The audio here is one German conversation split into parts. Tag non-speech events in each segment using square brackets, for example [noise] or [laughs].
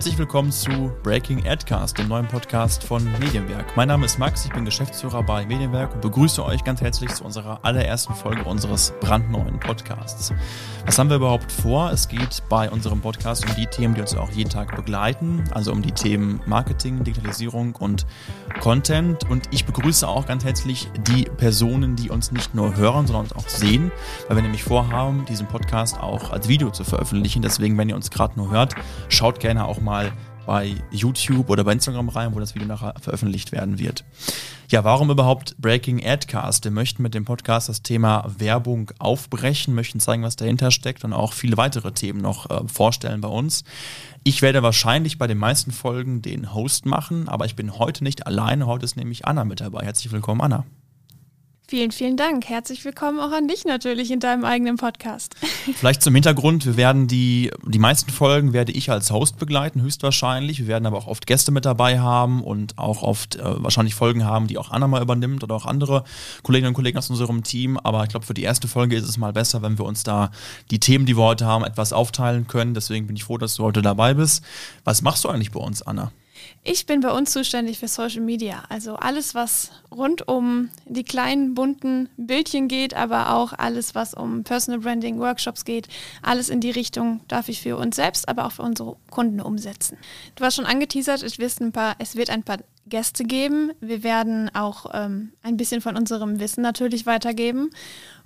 Herzlich willkommen zu Breaking Adcast, dem neuen Podcast von Medienwerk. Mein Name ist Max, ich bin Geschäftsführer bei Medienwerk und begrüße euch ganz herzlich zu unserer allerersten Folge unseres brandneuen Podcasts. Was haben wir überhaupt vor? Es geht bei unserem Podcast um die Themen, die uns auch jeden Tag begleiten, also um die Themen Marketing, Digitalisierung und Content. Und ich begrüße auch ganz herzlich die Personen, die uns nicht nur hören, sondern uns auch sehen, weil wir nämlich vorhaben, diesen Podcast auch als Video zu veröffentlichen. Deswegen, wenn ihr uns gerade nur hört, schaut gerne auch mal bei YouTube oder bei Instagram rein, wo das Video nachher veröffentlicht werden wird. Ja, warum überhaupt Breaking Adcast? Wir möchten mit dem Podcast das Thema Werbung aufbrechen, möchten zeigen, was dahinter steckt und auch viele weitere Themen noch äh, vorstellen bei uns. Ich werde wahrscheinlich bei den meisten Folgen den Host machen, aber ich bin heute nicht alleine. Heute ist nämlich Anna mit dabei. Herzlich willkommen, Anna. Vielen, vielen Dank. Herzlich willkommen auch an dich natürlich in deinem eigenen Podcast. [laughs] Vielleicht zum Hintergrund, wir werden die, die meisten Folgen werde ich als Host begleiten, höchstwahrscheinlich. Wir werden aber auch oft Gäste mit dabei haben und auch oft äh, wahrscheinlich Folgen haben, die auch Anna mal übernimmt oder auch andere Kolleginnen und Kollegen aus unserem Team. Aber ich glaube, für die erste Folge ist es mal besser, wenn wir uns da die Themen, die wir heute haben, etwas aufteilen können. Deswegen bin ich froh, dass du heute dabei bist. Was machst du eigentlich bei uns, Anna? Ich bin bei uns zuständig für Social Media, also alles, was rund um die kleinen bunten Bildchen geht, aber auch alles, was um Personal Branding, Workshops geht, alles in die Richtung darf ich für uns selbst, aber auch für unsere Kunden umsetzen. Du hast schon angeteasert, es wird ein paar, es wird ein paar Gäste geben. Wir werden auch ähm, ein bisschen von unserem Wissen natürlich weitergeben.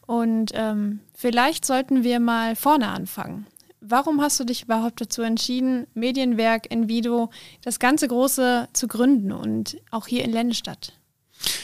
Und ähm, vielleicht sollten wir mal vorne anfangen. Warum hast du dich überhaupt dazu entschieden, Medienwerk in Vido, das ganze Große zu gründen und auch hier in Lennestadt?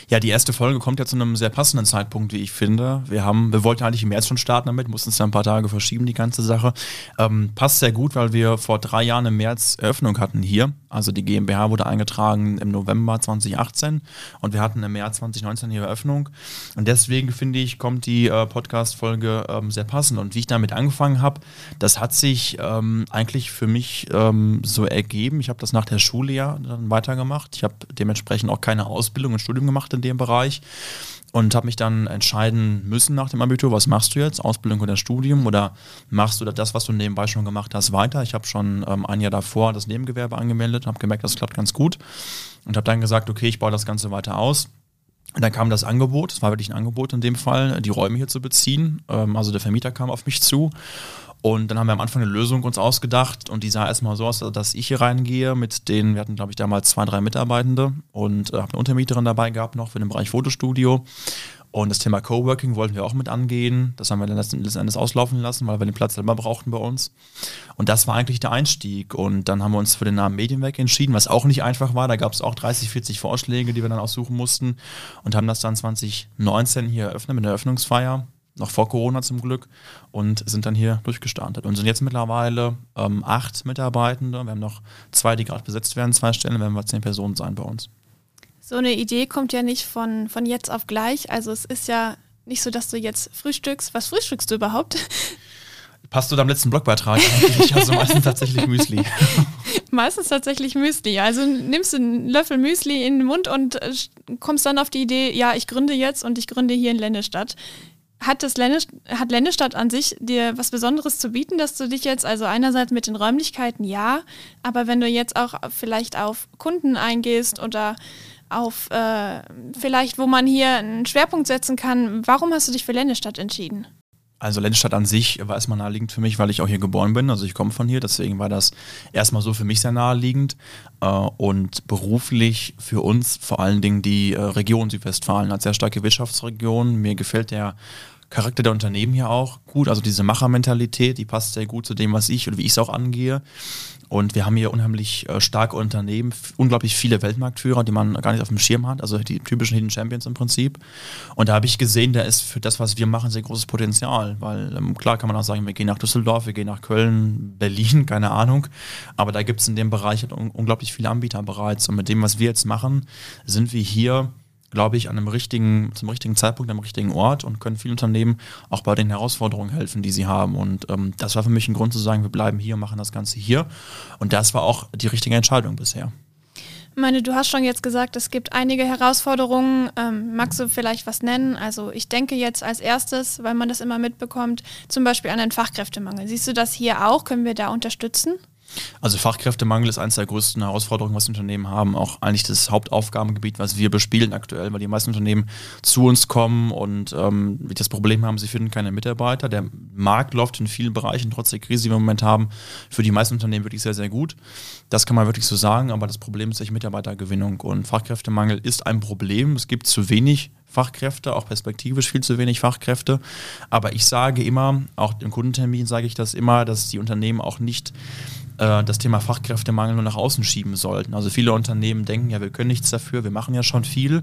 Ja, die erste Folge kommt ja zu einem sehr passenden Zeitpunkt, wie ich finde. Wir haben, wir wollten eigentlich im März schon starten damit, mussten es ja ein paar Tage verschieben, die ganze Sache. Ähm, passt sehr gut, weil wir vor drei Jahren im März Eröffnung hatten hier. Also die GmbH wurde eingetragen im November 2018 und wir hatten im März 2019 hier Eröffnung. Und deswegen finde ich, kommt die äh, Podcast-Folge ähm, sehr passend. Und wie ich damit angefangen habe, das hat sich ähm, eigentlich für mich ähm, so ergeben. Ich habe das nach der Schule ja dann weitergemacht. Ich habe dementsprechend auch keine Ausbildung und Studium gemacht in dem Bereich und habe mich dann entscheiden müssen nach dem Abitur, was machst du jetzt, Ausbildung oder Studium oder machst du das, was du nebenbei schon gemacht hast, weiter. Ich habe schon ähm, ein Jahr davor das Nebengewerbe angemeldet, habe gemerkt, das klappt ganz gut und habe dann gesagt, okay, ich baue das Ganze weiter aus. Und dann kam das Angebot, es war wirklich ein Angebot in dem Fall, die Räume hier zu beziehen. Ähm, also der Vermieter kam auf mich zu und dann haben wir am Anfang eine Lösung uns ausgedacht und die sah erstmal so aus, dass ich hier reingehe mit denen, wir hatten glaube ich damals zwei, drei Mitarbeitende und äh, habe eine Untermieterin dabei gehabt noch für den Bereich Fotostudio. Und das Thema Coworking wollten wir auch mit angehen. Das haben wir dann letzten Endes auslaufen lassen, weil wir den Platz selber brauchten bei uns. Und das war eigentlich der Einstieg. Und dann haben wir uns für den Namen Medienwerk entschieden, was auch nicht einfach war. Da gab es auch 30, 40 Vorschläge, die wir dann aussuchen mussten. Und haben das dann 2019 hier eröffnet mit der Eröffnungsfeier noch vor Corona zum Glück, und sind dann hier durchgestartet und sind jetzt mittlerweile ähm, acht Mitarbeitende. Wir haben noch zwei, die gerade besetzt werden, zwei Stellen, werden wir zehn Personen sein bei uns. So eine Idee kommt ja nicht von, von jetzt auf gleich. Also es ist ja nicht so, dass du jetzt frühstückst. Was frühstückst du überhaupt? [laughs] Passt du deinem letzten Blogbeitrag eigentlich? Also meistens tatsächlich Müsli. [laughs] meistens tatsächlich Müsli. Also nimmst du einen Löffel Müsli in den Mund und äh, kommst dann auf die Idee, ja, ich gründe jetzt und ich gründe hier in Lennestadt hat das Ländes hat Ländestadt an sich dir was Besonderes zu bieten, dass du dich jetzt also einerseits mit den Räumlichkeiten ja, aber wenn du jetzt auch vielleicht auf Kunden eingehst oder auf äh, vielleicht, wo man hier einen Schwerpunkt setzen kann, warum hast du dich für Ländestadt entschieden? Also Lennestadt an sich war erstmal naheliegend für mich, weil ich auch hier geboren bin. Also ich komme von hier, deswegen war das erstmal so für mich sehr naheliegend. Äh, und beruflich für uns vor allen Dingen die äh, Region Südwestfalen als sehr starke Wirtschaftsregion. Mir gefällt der Charakter der Unternehmen hier auch gut. Also diese Machermentalität, die passt sehr gut zu dem, was ich oder wie ich es auch angehe. Und wir haben hier unheimlich äh, starke Unternehmen, unglaublich viele Weltmarktführer, die man gar nicht auf dem Schirm hat, also die typischen Hidden Champions im Prinzip. Und da habe ich gesehen, da ist für das, was wir machen, sehr großes Potenzial, weil ähm, klar kann man auch sagen, wir gehen nach Düsseldorf, wir gehen nach Köln, Berlin, [laughs] keine Ahnung, aber da gibt es in dem Bereich halt un unglaublich viele Anbieter bereits. Und mit dem, was wir jetzt machen, sind wir hier glaube ich, an einem richtigen, zum richtigen Zeitpunkt, am richtigen Ort und können vielen Unternehmen auch bei den Herausforderungen helfen, die sie haben. Und ähm, das war für mich ein Grund zu sagen, wir bleiben hier, machen das Ganze hier. Und das war auch die richtige Entscheidung bisher. Ich meine, du hast schon jetzt gesagt, es gibt einige Herausforderungen. Ähm, magst du vielleicht was nennen? Also ich denke jetzt als erstes, weil man das immer mitbekommt, zum Beispiel an den Fachkräftemangel. Siehst du das hier auch? Können wir da unterstützen? Also Fachkräftemangel ist eines der größten Herausforderungen, was Unternehmen haben. Auch eigentlich das Hauptaufgabengebiet, was wir bespielen aktuell, weil die meisten Unternehmen zu uns kommen und ähm, das Problem haben, sie finden keine Mitarbeiter. Der Markt läuft in vielen Bereichen, trotz der Krise, die wir im Moment haben, für die meisten Unternehmen wirklich sehr, sehr gut. Das kann man wirklich so sagen, aber das Problem ist echt Mitarbeitergewinnung und Fachkräftemangel ist ein Problem. Es gibt zu wenig Fachkräfte, auch perspektivisch viel zu wenig Fachkräfte. Aber ich sage immer, auch im Kundentermin sage ich das immer, dass die Unternehmen auch nicht äh, das Thema Fachkräftemangel nur nach außen schieben sollten. Also viele Unternehmen denken, ja, wir können nichts dafür, wir machen ja schon viel,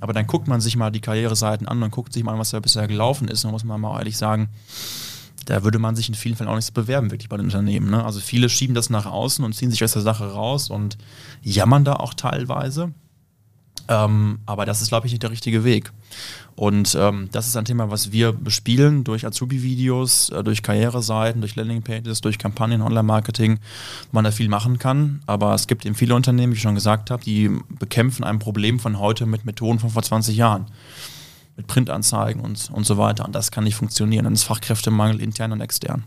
aber dann guckt man sich mal die Karriereseiten an und guckt sich mal an, was da bisher gelaufen ist. Da muss man mal ehrlich sagen, da würde man sich in vielen Fällen auch nichts bewerben, wirklich bei den Unternehmen. Ne? Also viele schieben das nach außen und ziehen sich aus der Sache raus und jammern da auch teilweise. Ähm, aber das ist, glaube ich, nicht der richtige Weg. Und ähm, das ist ein Thema, was wir bespielen durch Azubi-Videos, äh, durch Karriereseiten, durch Landingpages, durch Kampagnen, Online-Marketing, man da viel machen kann. Aber es gibt eben viele Unternehmen, wie ich schon gesagt habe, die bekämpfen ein Problem von heute mit Methoden von vor 20 Jahren. Mit Printanzeigen und, und so weiter. Und das kann nicht funktionieren. Dann ist Fachkräftemangel intern und extern.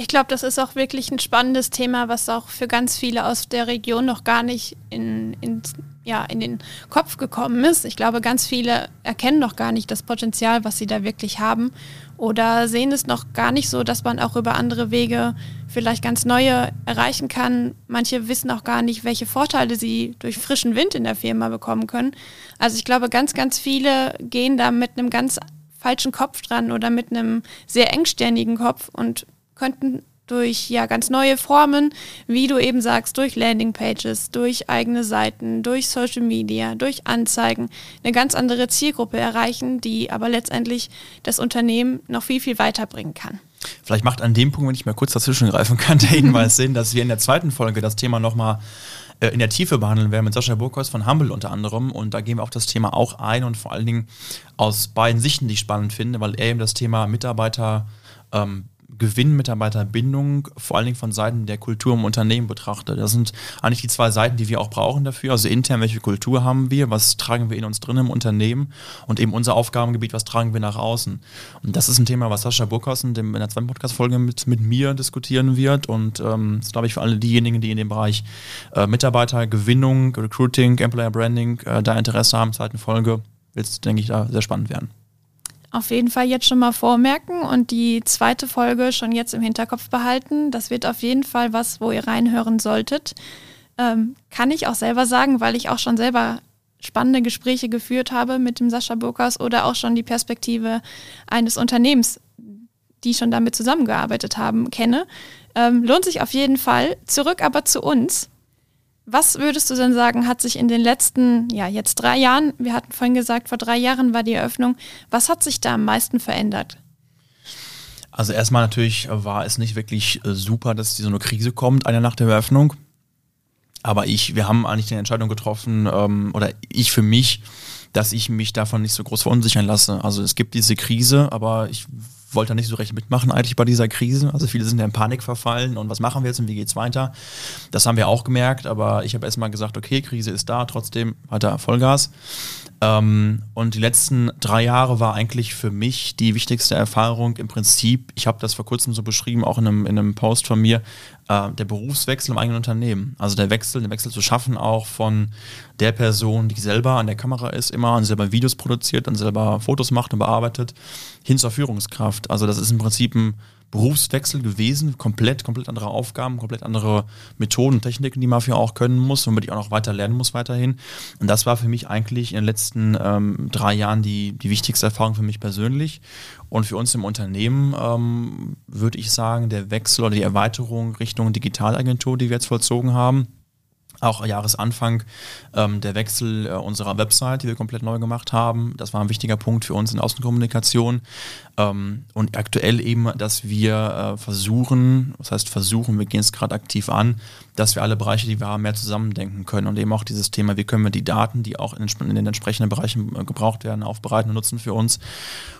Ich glaube, das ist auch wirklich ein spannendes Thema, was auch für ganz viele aus der Region noch gar nicht in, in, ja, in den Kopf gekommen ist. Ich glaube, ganz viele erkennen noch gar nicht das Potenzial, was sie da wirklich haben oder sehen es noch gar nicht so, dass man auch über andere Wege vielleicht ganz neue erreichen kann. Manche wissen auch gar nicht, welche Vorteile sie durch frischen Wind in der Firma bekommen können. Also ich glaube, ganz, ganz viele gehen da mit einem ganz falschen Kopf dran oder mit einem sehr engsternigen Kopf und könnten durch ja ganz neue Formen, wie du eben sagst, durch Landingpages, durch eigene Seiten, durch Social Media, durch Anzeigen eine ganz andere Zielgruppe erreichen, die aber letztendlich das Unternehmen noch viel, viel weiterbringen kann. Vielleicht macht an dem Punkt, wenn ich mal kurz dazwischen greifen kann, der [laughs] Hinweis Sinn, dass wir in der zweiten Folge das Thema nochmal äh, in der Tiefe behandeln werden mit Sascha Burkholz von Humble unter anderem. Und da gehen wir auf das Thema auch ein und vor allen Dingen aus beiden Sichten, die ich spannend finde, weil er eben das Thema Mitarbeiter ähm, Gewinn, Mitarbeiterbindung, vor allen Dingen von Seiten der Kultur im Unternehmen betrachtet. Das sind eigentlich die zwei Seiten, die wir auch brauchen dafür. Also intern, welche Kultur haben wir, was tragen wir in uns drin im Unternehmen und eben unser Aufgabengebiet, was tragen wir nach außen. Und das ist ein Thema, was Sascha Burkhausen in der zweiten Podcast-Folge mit, mit mir diskutieren wird. Und ähm, das glaube ich für alle diejenigen, die in dem Bereich äh, Mitarbeitergewinnung, Recruiting, Employer Branding äh, da Interesse haben, zweiten Folge, wird es, denke ich, da sehr spannend werden auf jeden Fall jetzt schon mal vormerken und die zweite Folge schon jetzt im Hinterkopf behalten. Das wird auf jeden Fall was, wo ihr reinhören solltet. Ähm, kann ich auch selber sagen, weil ich auch schon selber spannende Gespräche geführt habe mit dem Sascha Burkas oder auch schon die Perspektive eines Unternehmens, die schon damit zusammengearbeitet haben, kenne. Ähm, lohnt sich auf jeden Fall. Zurück aber zu uns. Was würdest du denn sagen, hat sich in den letzten, ja, jetzt drei Jahren, wir hatten vorhin gesagt, vor drei Jahren war die Eröffnung, was hat sich da am meisten verändert? Also erstmal natürlich war es nicht wirklich äh, super, dass so eine Krise kommt, eine nach der Eröffnung. Aber ich, wir haben eigentlich die Entscheidung getroffen, ähm, oder ich für mich, dass ich mich davon nicht so groß verunsichern lasse. Also es gibt diese Krise, aber ich wollte nicht so recht mitmachen eigentlich bei dieser Krise. Also viele sind ja in Panik verfallen und was machen wir jetzt und wie geht's weiter? Das haben wir auch gemerkt, aber ich habe erstmal gesagt, okay, Krise ist da, trotzdem weiter Vollgas. Ähm, und die letzten drei Jahre war eigentlich für mich die wichtigste Erfahrung im Prinzip, ich habe das vor kurzem so beschrieben, auch in einem, in einem Post von mir, äh, der Berufswechsel im eigenen Unternehmen. Also der Wechsel, den Wechsel zu schaffen auch von der Person, die selber an der Kamera ist, immer und selber Videos produziert und selber Fotos macht und bearbeitet, hin zur Führungskraft. Also das ist im Prinzip ein Berufswechsel gewesen, komplett, komplett andere Aufgaben, komplett andere Methoden, Techniken, die Mafia auch können muss und die auch noch weiter lernen muss weiterhin. Und das war für mich eigentlich in den letzten ähm, drei Jahren die, die wichtigste Erfahrung für mich persönlich. Und für uns im Unternehmen ähm, würde ich sagen, der Wechsel oder die Erweiterung Richtung Digitalagentur, die wir jetzt vollzogen haben, auch Jahresanfang ähm, der Wechsel äh, unserer Website, die wir komplett neu gemacht haben. Das war ein wichtiger Punkt für uns in Außenkommunikation. Ähm, und aktuell eben, dass wir äh, versuchen, was heißt versuchen, wir gehen es gerade aktiv an, dass wir alle Bereiche, die wir haben, mehr zusammendenken können und eben auch dieses Thema, wie können wir die Daten, die auch in, in den entsprechenden Bereichen äh, gebraucht werden, aufbereiten und nutzen für uns.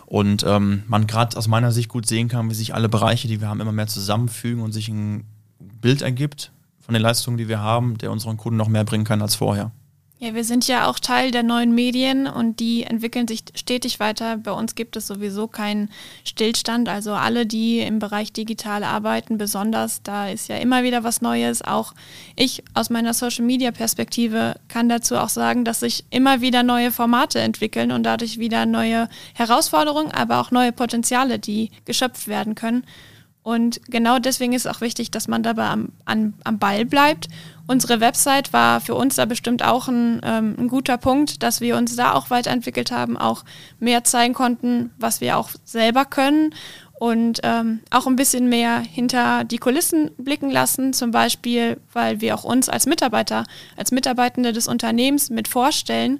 Und ähm, man gerade aus meiner Sicht gut sehen kann, wie sich alle Bereiche, die wir haben, immer mehr zusammenfügen und sich ein Bild ergibt, von den Leistungen, die wir haben, der unseren Kunden noch mehr bringen kann als vorher. Ja, wir sind ja auch Teil der neuen Medien und die entwickeln sich stetig weiter. Bei uns gibt es sowieso keinen Stillstand. Also alle, die im Bereich digital arbeiten, besonders, da ist ja immer wieder was Neues. Auch ich aus meiner Social-Media-Perspektive kann dazu auch sagen, dass sich immer wieder neue Formate entwickeln und dadurch wieder neue Herausforderungen, aber auch neue Potenziale, die geschöpft werden können. Und genau deswegen ist es auch wichtig, dass man dabei am, an, am Ball bleibt. Unsere Website war für uns da bestimmt auch ein, ähm, ein guter Punkt, dass wir uns da auch weiterentwickelt haben, auch mehr zeigen konnten, was wir auch selber können und ähm, auch ein bisschen mehr hinter die Kulissen blicken lassen, zum Beispiel, weil wir auch uns als Mitarbeiter, als Mitarbeitende des Unternehmens mit vorstellen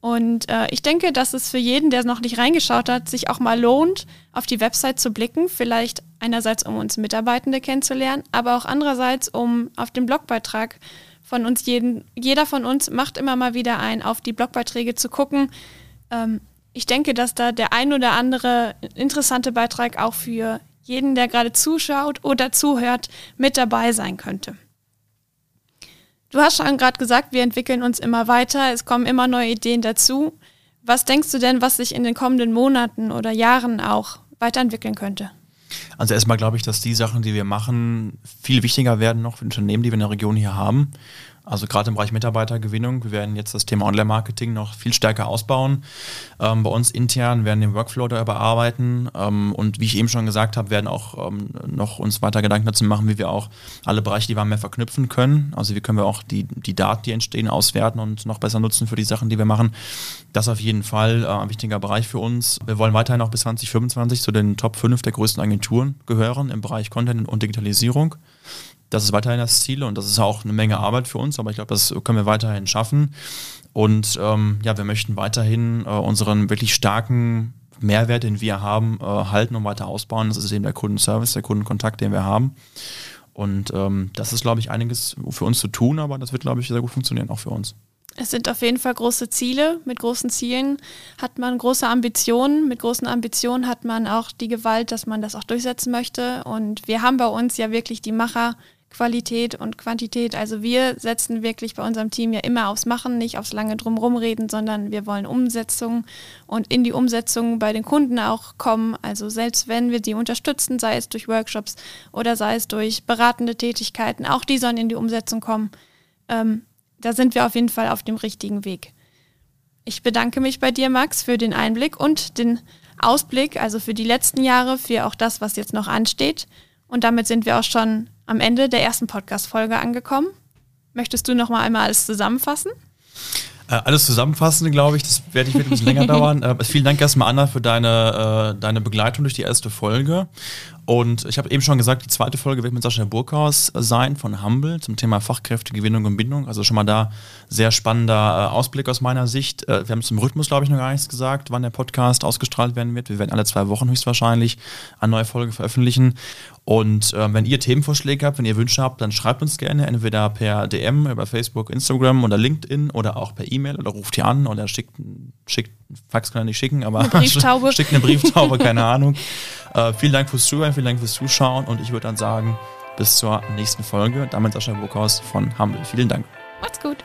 und äh, ich denke, dass es für jeden, der noch nicht reingeschaut hat, sich auch mal lohnt, auf die Website zu blicken. Vielleicht einerseits, um uns Mitarbeitende kennenzulernen, aber auch andererseits, um auf den Blogbeitrag von uns jeden, jeder von uns macht immer mal wieder ein, auf die Blogbeiträge zu gucken. Ähm, ich denke, dass da der ein oder andere interessante Beitrag auch für jeden, der gerade zuschaut oder zuhört, mit dabei sein könnte. Du hast schon gerade gesagt, wir entwickeln uns immer weiter, es kommen immer neue Ideen dazu. Was denkst du denn, was sich in den kommenden Monaten oder Jahren auch weiterentwickeln könnte? Also erstmal glaube ich, dass die Sachen, die wir machen, viel wichtiger werden noch für Unternehmen, die wir in der Region hier haben. Also gerade im Bereich Mitarbeitergewinnung. Wir werden jetzt das Thema Online-Marketing noch viel stärker ausbauen. Ähm, bei uns intern werden den Workflow da überarbeiten. Ähm, und wie ich eben schon gesagt habe, werden auch ähm, noch uns weiter Gedanken dazu machen, wie wir auch alle Bereiche, die wir mehr verknüpfen können. Also wie können wir auch die, die Daten, die entstehen, auswerten und noch besser nutzen für die Sachen, die wir machen. Das auf jeden Fall äh, ein wichtiger Bereich für uns. Wir wollen weiterhin auch bis 2025 zu den Top 5 der größten Agenturen gehören im Bereich Content und Digitalisierung. Das ist weiterhin das Ziel und das ist auch eine Menge Arbeit für uns, aber ich glaube, das können wir weiterhin schaffen. Und ähm, ja, wir möchten weiterhin äh, unseren wirklich starken Mehrwert, den wir haben, äh, halten und weiter ausbauen. Das ist eben der Kundenservice, der Kundenkontakt, den wir haben. Und ähm, das ist, glaube ich, einiges für uns zu tun, aber das wird, glaube ich, sehr gut funktionieren, auch für uns. Es sind auf jeden Fall große Ziele. Mit großen Zielen hat man große Ambitionen. Mit großen Ambitionen hat man auch die Gewalt, dass man das auch durchsetzen möchte. Und wir haben bei uns ja wirklich die Macher Qualität und Quantität. Also wir setzen wirklich bei unserem Team ja immer aufs Machen, nicht aufs lange drumherum reden, sondern wir wollen Umsetzung und in die Umsetzung bei den Kunden auch kommen. Also selbst wenn wir sie unterstützen, sei es durch Workshops oder sei es durch beratende Tätigkeiten, auch die sollen in die Umsetzung kommen. Ähm, da sind wir auf jeden Fall auf dem richtigen Weg. Ich bedanke mich bei dir, Max, für den Einblick und den Ausblick, also für die letzten Jahre, für auch das, was jetzt noch ansteht. Und damit sind wir auch schon am Ende der ersten Podcast-Folge angekommen. Möchtest du noch mal einmal alles zusammenfassen? Äh, alles zusammenfassen, glaube ich, das werde ich ein bisschen länger [laughs] dauern. Äh, vielen Dank erstmal, Anna, für deine, äh, deine Begleitung durch die erste Folge. Und ich habe eben schon gesagt, die zweite Folge wird mit Sascha Burkhaus sein von Humble zum Thema Fachkräftegewinnung und Bindung. Also schon mal da sehr spannender äh, Ausblick aus meiner Sicht. Äh, wir haben zum Rhythmus, glaube ich, noch gar nichts gesagt, wann der Podcast ausgestrahlt werden wird. Wir werden alle zwei Wochen höchstwahrscheinlich eine neue Folge veröffentlichen. Und äh, wenn ihr Themenvorschläge habt, wenn ihr Wünsche habt, dann schreibt uns gerne entweder per DM über Facebook, Instagram oder LinkedIn oder auch per E-Mail oder ruft hier an oder schickt, schickt Fax kann er nicht schicken, aber [laughs] schickt eine Brieftaube, keine Ahnung. [laughs] Äh, vielen Dank fürs Zuhören, vielen Dank fürs Zuschauen und ich würde dann sagen, bis zur nächsten Folge. Damit Sascha Burkhaus von Humble. Vielen Dank. Macht's gut.